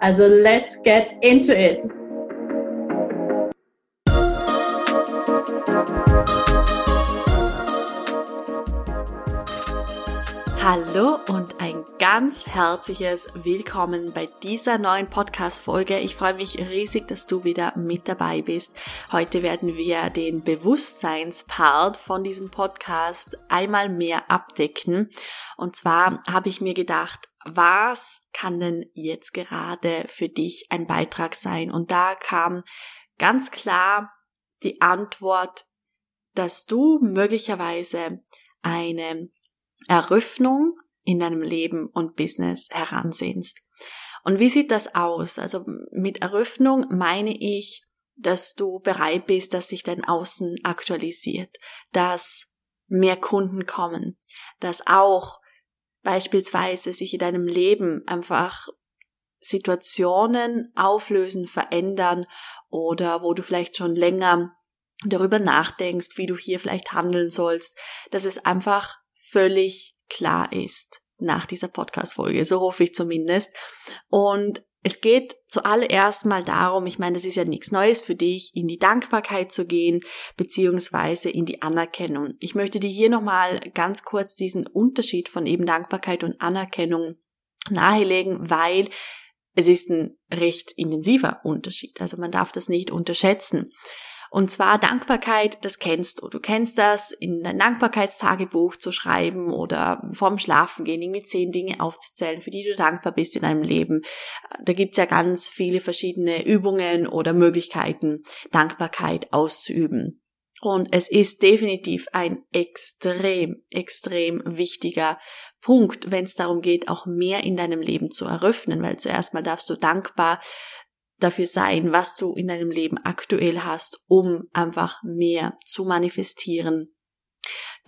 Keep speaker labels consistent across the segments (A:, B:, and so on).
A: Also let's get into it! Hallo und ein ganz herzliches Willkommen bei dieser neuen Podcast-Folge. Ich freue mich riesig, dass du wieder mit dabei bist. Heute werden wir den Bewusstseinspart von diesem Podcast einmal mehr abdecken. Und zwar habe ich mir gedacht, was kann denn jetzt gerade für dich ein Beitrag sein? Und da kam ganz klar die Antwort, dass du möglicherweise eine Eröffnung in deinem Leben und Business heransehnst. Und wie sieht das aus? Also mit Eröffnung meine ich, dass du bereit bist, dass sich dein Außen aktualisiert, dass mehr Kunden kommen, dass auch beispielsweise sich in deinem Leben einfach Situationen auflösen, verändern oder wo du vielleicht schon länger darüber nachdenkst, wie du hier vielleicht handeln sollst, dass es einfach völlig klar ist nach dieser Podcast-Folge. So hoffe ich zumindest. Und es geht zuallererst mal darum, ich meine, das ist ja nichts Neues für dich, in die Dankbarkeit zu gehen, beziehungsweise in die Anerkennung. Ich möchte dir hier nochmal ganz kurz diesen Unterschied von eben Dankbarkeit und Anerkennung nahelegen, weil es ist ein recht intensiver Unterschied. Also man darf das nicht unterschätzen. Und zwar Dankbarkeit, das kennst du. Du kennst das, in dein Dankbarkeitstagebuch zu schreiben oder vorm Schlafengehen irgendwie zehn Dinge aufzuzählen, für die du dankbar bist in deinem Leben. Da gibt's ja ganz viele verschiedene Übungen oder Möglichkeiten, Dankbarkeit auszuüben. Und es ist definitiv ein extrem, extrem wichtiger Punkt, wenn es darum geht, auch mehr in deinem Leben zu eröffnen, weil zuerst mal darfst du dankbar dafür sein, was du in deinem Leben aktuell hast, um einfach mehr zu manifestieren,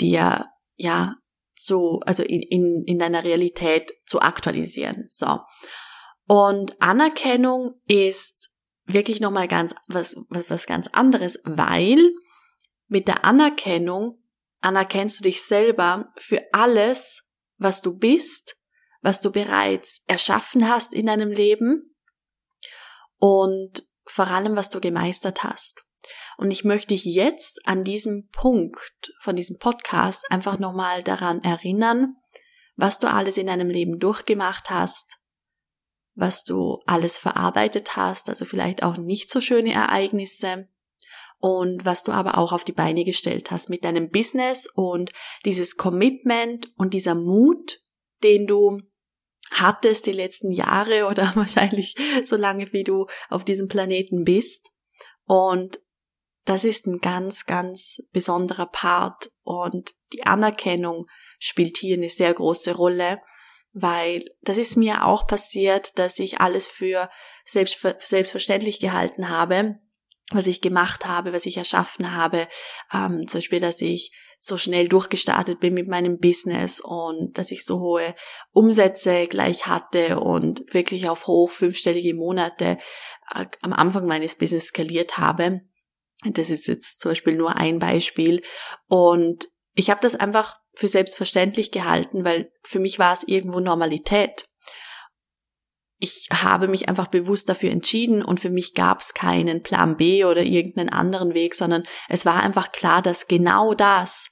A: dir ja so, also in, in, in deiner Realität zu aktualisieren. So. Und Anerkennung ist wirklich nochmal ganz, was, was, was ganz anderes, weil mit der Anerkennung anerkennst du dich selber für alles, was du bist, was du bereits erschaffen hast in deinem Leben und vor allem, was du gemeistert hast. Und ich möchte dich jetzt an diesem Punkt von diesem Podcast einfach nochmal daran erinnern, was du alles in deinem Leben durchgemacht hast, was du alles verarbeitet hast, also vielleicht auch nicht so schöne Ereignisse und was du aber auch auf die Beine gestellt hast mit deinem Business und dieses Commitment und dieser Mut, den du hattest die letzten Jahre oder wahrscheinlich so lange, wie du auf diesem Planeten bist. Und das ist ein ganz, ganz besonderer Part und die Anerkennung spielt hier eine sehr große Rolle, weil das ist mir auch passiert, dass ich alles für selbst, selbstverständlich gehalten habe, was ich gemacht habe, was ich erschaffen habe, ähm, zum Beispiel, dass ich so schnell durchgestartet bin mit meinem Business und dass ich so hohe Umsätze gleich hatte und wirklich auf hoch fünfstellige Monate äh, am Anfang meines Business skaliert habe. Das ist jetzt zum Beispiel nur ein Beispiel. Und ich habe das einfach für selbstverständlich gehalten, weil für mich war es irgendwo Normalität. Ich habe mich einfach bewusst dafür entschieden und für mich gab es keinen Plan B oder irgendeinen anderen Weg, sondern es war einfach klar, dass genau das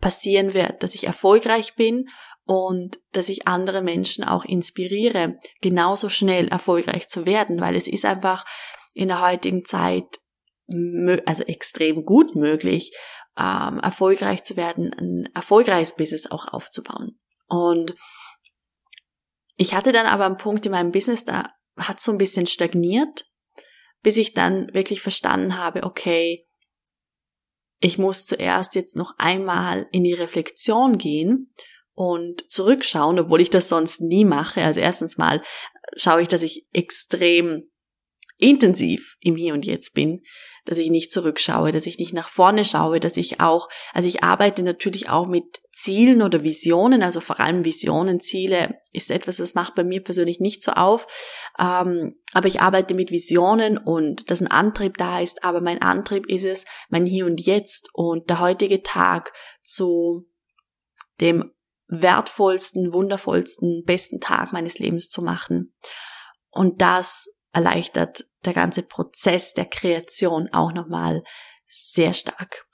A: passieren wird, dass ich erfolgreich bin und dass ich andere Menschen auch inspiriere, genauso schnell erfolgreich zu werden, weil es ist einfach in der heutigen Zeit also extrem gut möglich, ähm, erfolgreich zu werden, ein erfolgreiches Business auch aufzubauen. Und ich hatte dann aber einen Punkt in meinem Business, da hat so ein bisschen stagniert, bis ich dann wirklich verstanden habe, okay, ich muss zuerst jetzt noch einmal in die Reflexion gehen und zurückschauen, obwohl ich das sonst nie mache. Also erstens mal schaue ich, dass ich extrem intensiv im Hier und Jetzt bin, dass ich nicht zurückschaue, dass ich nicht nach vorne schaue, dass ich auch, also ich arbeite natürlich auch mit Zielen oder Visionen, also vor allem Visionen, Ziele ist etwas, das macht bei mir persönlich nicht so auf, ähm, aber ich arbeite mit Visionen und dass ein Antrieb da ist, aber mein Antrieb ist es, mein Hier und Jetzt und der heutige Tag zu dem wertvollsten, wundervollsten, besten Tag meines Lebens zu machen. Und das erleichtert der ganze Prozess der Kreation auch nochmal sehr stark.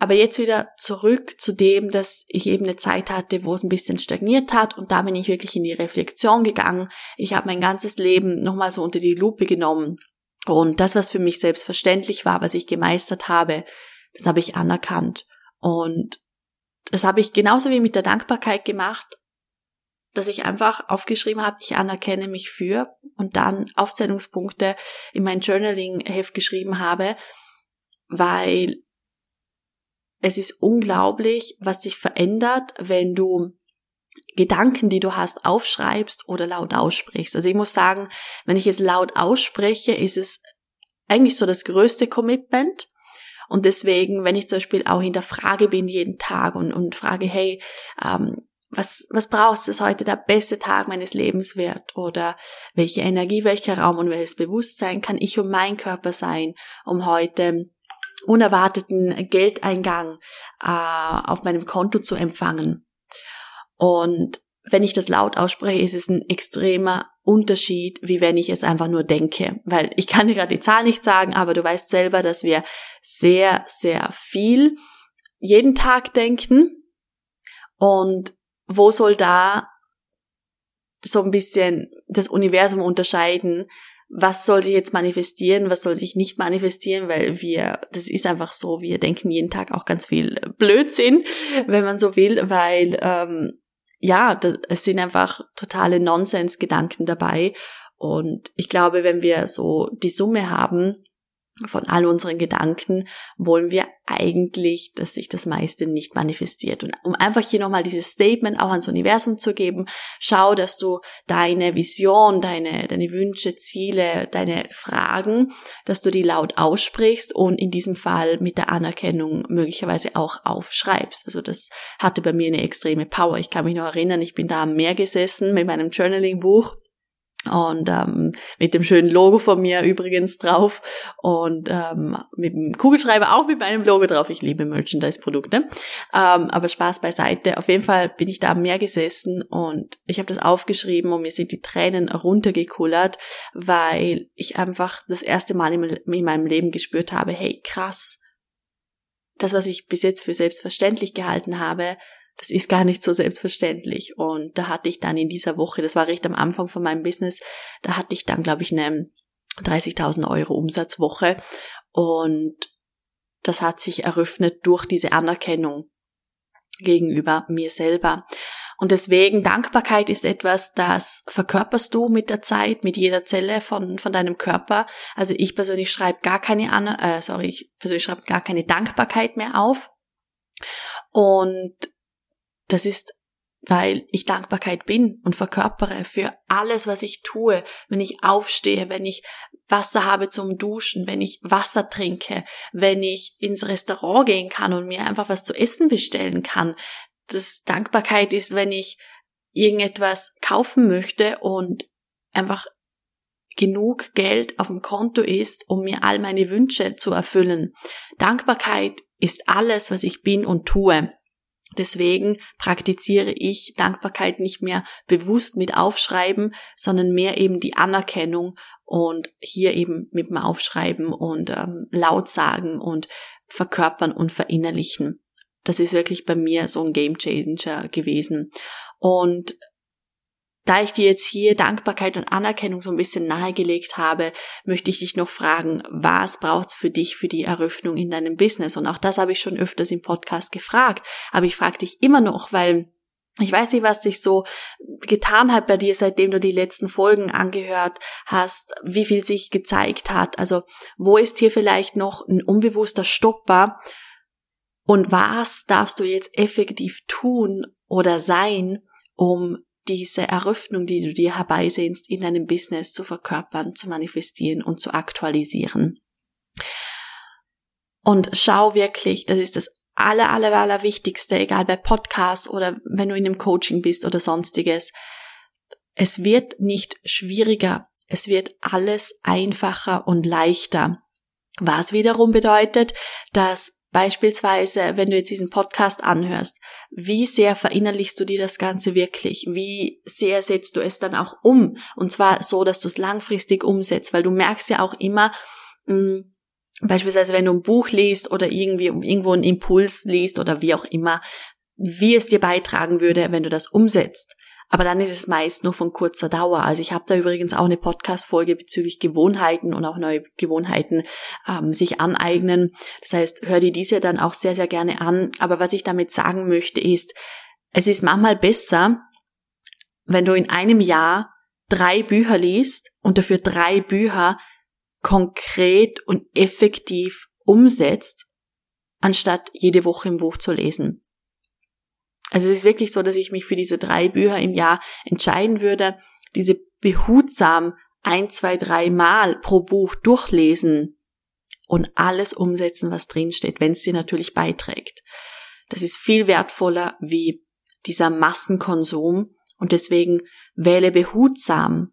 A: Aber jetzt wieder zurück zu dem, dass ich eben eine Zeit hatte, wo es ein bisschen stagniert hat und da bin ich wirklich in die Reflexion gegangen. Ich habe mein ganzes Leben nochmal so unter die Lupe genommen und das, was für mich selbstverständlich war, was ich gemeistert habe, das habe ich anerkannt. Und das habe ich genauso wie mit der Dankbarkeit gemacht, dass ich einfach aufgeschrieben habe, ich anerkenne mich für und dann Aufzählungspunkte in mein Journaling-Heft geschrieben habe, weil es ist unglaublich, was sich verändert, wenn du Gedanken, die du hast, aufschreibst oder laut aussprichst. Also ich muss sagen, wenn ich es laut ausspreche, ist es eigentlich so das größte Commitment. Und deswegen, wenn ich zum Beispiel auch in der Frage bin jeden Tag und, und frage, hey, ähm, was, was brauchst du, dass heute der beste Tag meines Lebens wird? Oder welche Energie, welcher Raum und welches Bewusstsein kann ich um mein Körper sein, um heute unerwarteten Geldeingang äh, auf meinem Konto zu empfangen? Und wenn ich das laut ausspreche, ist es ein extremer Unterschied, wie wenn ich es einfach nur denke. Weil ich kann dir gerade die Zahl nicht sagen, aber du weißt selber, dass wir sehr, sehr viel jeden Tag denken. Und wo soll da so ein bisschen das Universum unterscheiden, was soll sich jetzt manifestieren, was soll sich nicht manifestieren, weil wir, das ist einfach so, wir denken jeden Tag auch ganz viel Blödsinn, wenn man so will, weil ähm, ja, es sind einfach totale Nonsens-Gedanken dabei. Und ich glaube, wenn wir so die Summe haben von all unseren Gedanken wollen wir eigentlich, dass sich das meiste nicht manifestiert. Und um einfach hier nochmal dieses Statement auch ans Universum zu geben, schau, dass du deine Vision, deine, deine Wünsche, Ziele, deine Fragen, dass du die laut aussprichst und in diesem Fall mit der Anerkennung möglicherweise auch aufschreibst. Also das hatte bei mir eine extreme Power. Ich kann mich noch erinnern, ich bin da am Meer gesessen mit meinem Journaling-Buch und ähm, mit dem schönen Logo von mir übrigens drauf und ähm, mit dem Kugelschreiber auch mit meinem Logo drauf. Ich liebe Merchandise-Produkte, ähm, aber Spaß beiseite. Auf jeden Fall bin ich da am Meer gesessen und ich habe das aufgeschrieben und mir sind die Tränen runtergekullert, weil ich einfach das erste Mal in meinem Leben gespürt habe, hey krass, das, was ich bis jetzt für selbstverständlich gehalten habe, das ist gar nicht so selbstverständlich. Und da hatte ich dann in dieser Woche, das war recht am Anfang von meinem Business, da hatte ich dann, glaube ich, eine 30.000 Euro Umsatzwoche. Und das hat sich eröffnet durch diese Anerkennung gegenüber mir selber. Und deswegen Dankbarkeit ist etwas, das verkörperst du mit der Zeit, mit jeder Zelle von, von deinem Körper. Also ich persönlich schreibe gar keine, äh, sorry, ich persönlich schreibe gar keine Dankbarkeit mehr auf. Und das ist, weil ich Dankbarkeit bin und verkörpere für alles, was ich tue, wenn ich aufstehe, wenn ich Wasser habe zum Duschen, wenn ich Wasser trinke, wenn ich ins Restaurant gehen kann und mir einfach was zu essen bestellen kann. Das Dankbarkeit ist, wenn ich irgendetwas kaufen möchte und einfach genug Geld auf dem Konto ist, um mir all meine Wünsche zu erfüllen. Dankbarkeit ist alles, was ich bin und tue. Deswegen praktiziere ich Dankbarkeit nicht mehr bewusst mit Aufschreiben, sondern mehr eben die Anerkennung und hier eben mit dem Aufschreiben und ähm, laut sagen und verkörpern und verinnerlichen. Das ist wirklich bei mir so ein Game Changer gewesen. Und da ich dir jetzt hier Dankbarkeit und Anerkennung so ein bisschen nahegelegt habe, möchte ich dich noch fragen, was braucht's für dich für die Eröffnung in deinem Business? Und auch das habe ich schon öfters im Podcast gefragt, aber ich frage dich immer noch, weil ich weiß nicht, was dich so getan hat bei dir, seitdem du die letzten Folgen angehört hast, wie viel sich gezeigt hat. Also wo ist hier vielleicht noch ein unbewusster Stopper? Und was darfst du jetzt effektiv tun oder sein, um diese Eröffnung, die du dir herbeisehnst, in deinem Business zu verkörpern, zu manifestieren und zu aktualisieren. Und schau wirklich, das ist das aller, aller, aller Wichtigste, egal bei Podcasts oder wenn du in einem Coaching bist oder sonstiges. Es wird nicht schwieriger. Es wird alles einfacher und leichter. Was wiederum bedeutet, dass beispielsweise, wenn du jetzt diesen Podcast anhörst, wie sehr verinnerlichst du dir das Ganze wirklich? Wie sehr setzt du es dann auch um? Und zwar so, dass du es langfristig umsetzt, weil du merkst ja auch immer, mh, hm, Beispielsweise, wenn du ein Buch liest oder irgendwie irgendwo einen Impuls liest oder wie auch immer, wie es dir beitragen würde, wenn du das umsetzt. Aber dann ist es meist nur von kurzer Dauer. Also ich habe da übrigens auch eine Podcast-Folge bezüglich Gewohnheiten und auch neue Gewohnheiten ähm, sich aneignen. Das heißt, hör dir diese dann auch sehr, sehr gerne an. Aber was ich damit sagen möchte ist, es ist manchmal besser, wenn du in einem Jahr drei Bücher liest und dafür drei Bücher konkret und effektiv umsetzt, anstatt jede Woche ein Buch zu lesen. Also es ist wirklich so, dass ich mich für diese drei Bücher im Jahr entscheiden würde, diese behutsam ein, zwei, drei Mal pro Buch durchlesen und alles umsetzen, was drinsteht, wenn es dir natürlich beiträgt. Das ist viel wertvoller wie dieser Massenkonsum und deswegen wähle behutsam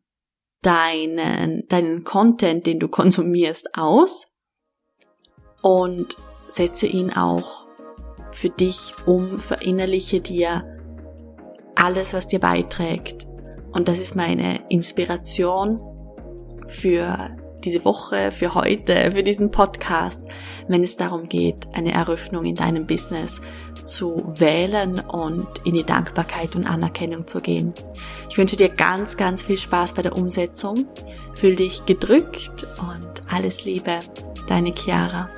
A: deinen, deinen Content, den du konsumierst, aus und setze ihn auch für dich um, verinnerliche dir alles, was dir beiträgt. Und das ist meine Inspiration für diese Woche, für heute, für diesen Podcast, wenn es darum geht, eine Eröffnung in deinem Business zu wählen und in die Dankbarkeit und Anerkennung zu gehen. Ich wünsche dir ganz, ganz viel Spaß bei der Umsetzung. Fühl dich gedrückt und alles Liebe, deine Chiara.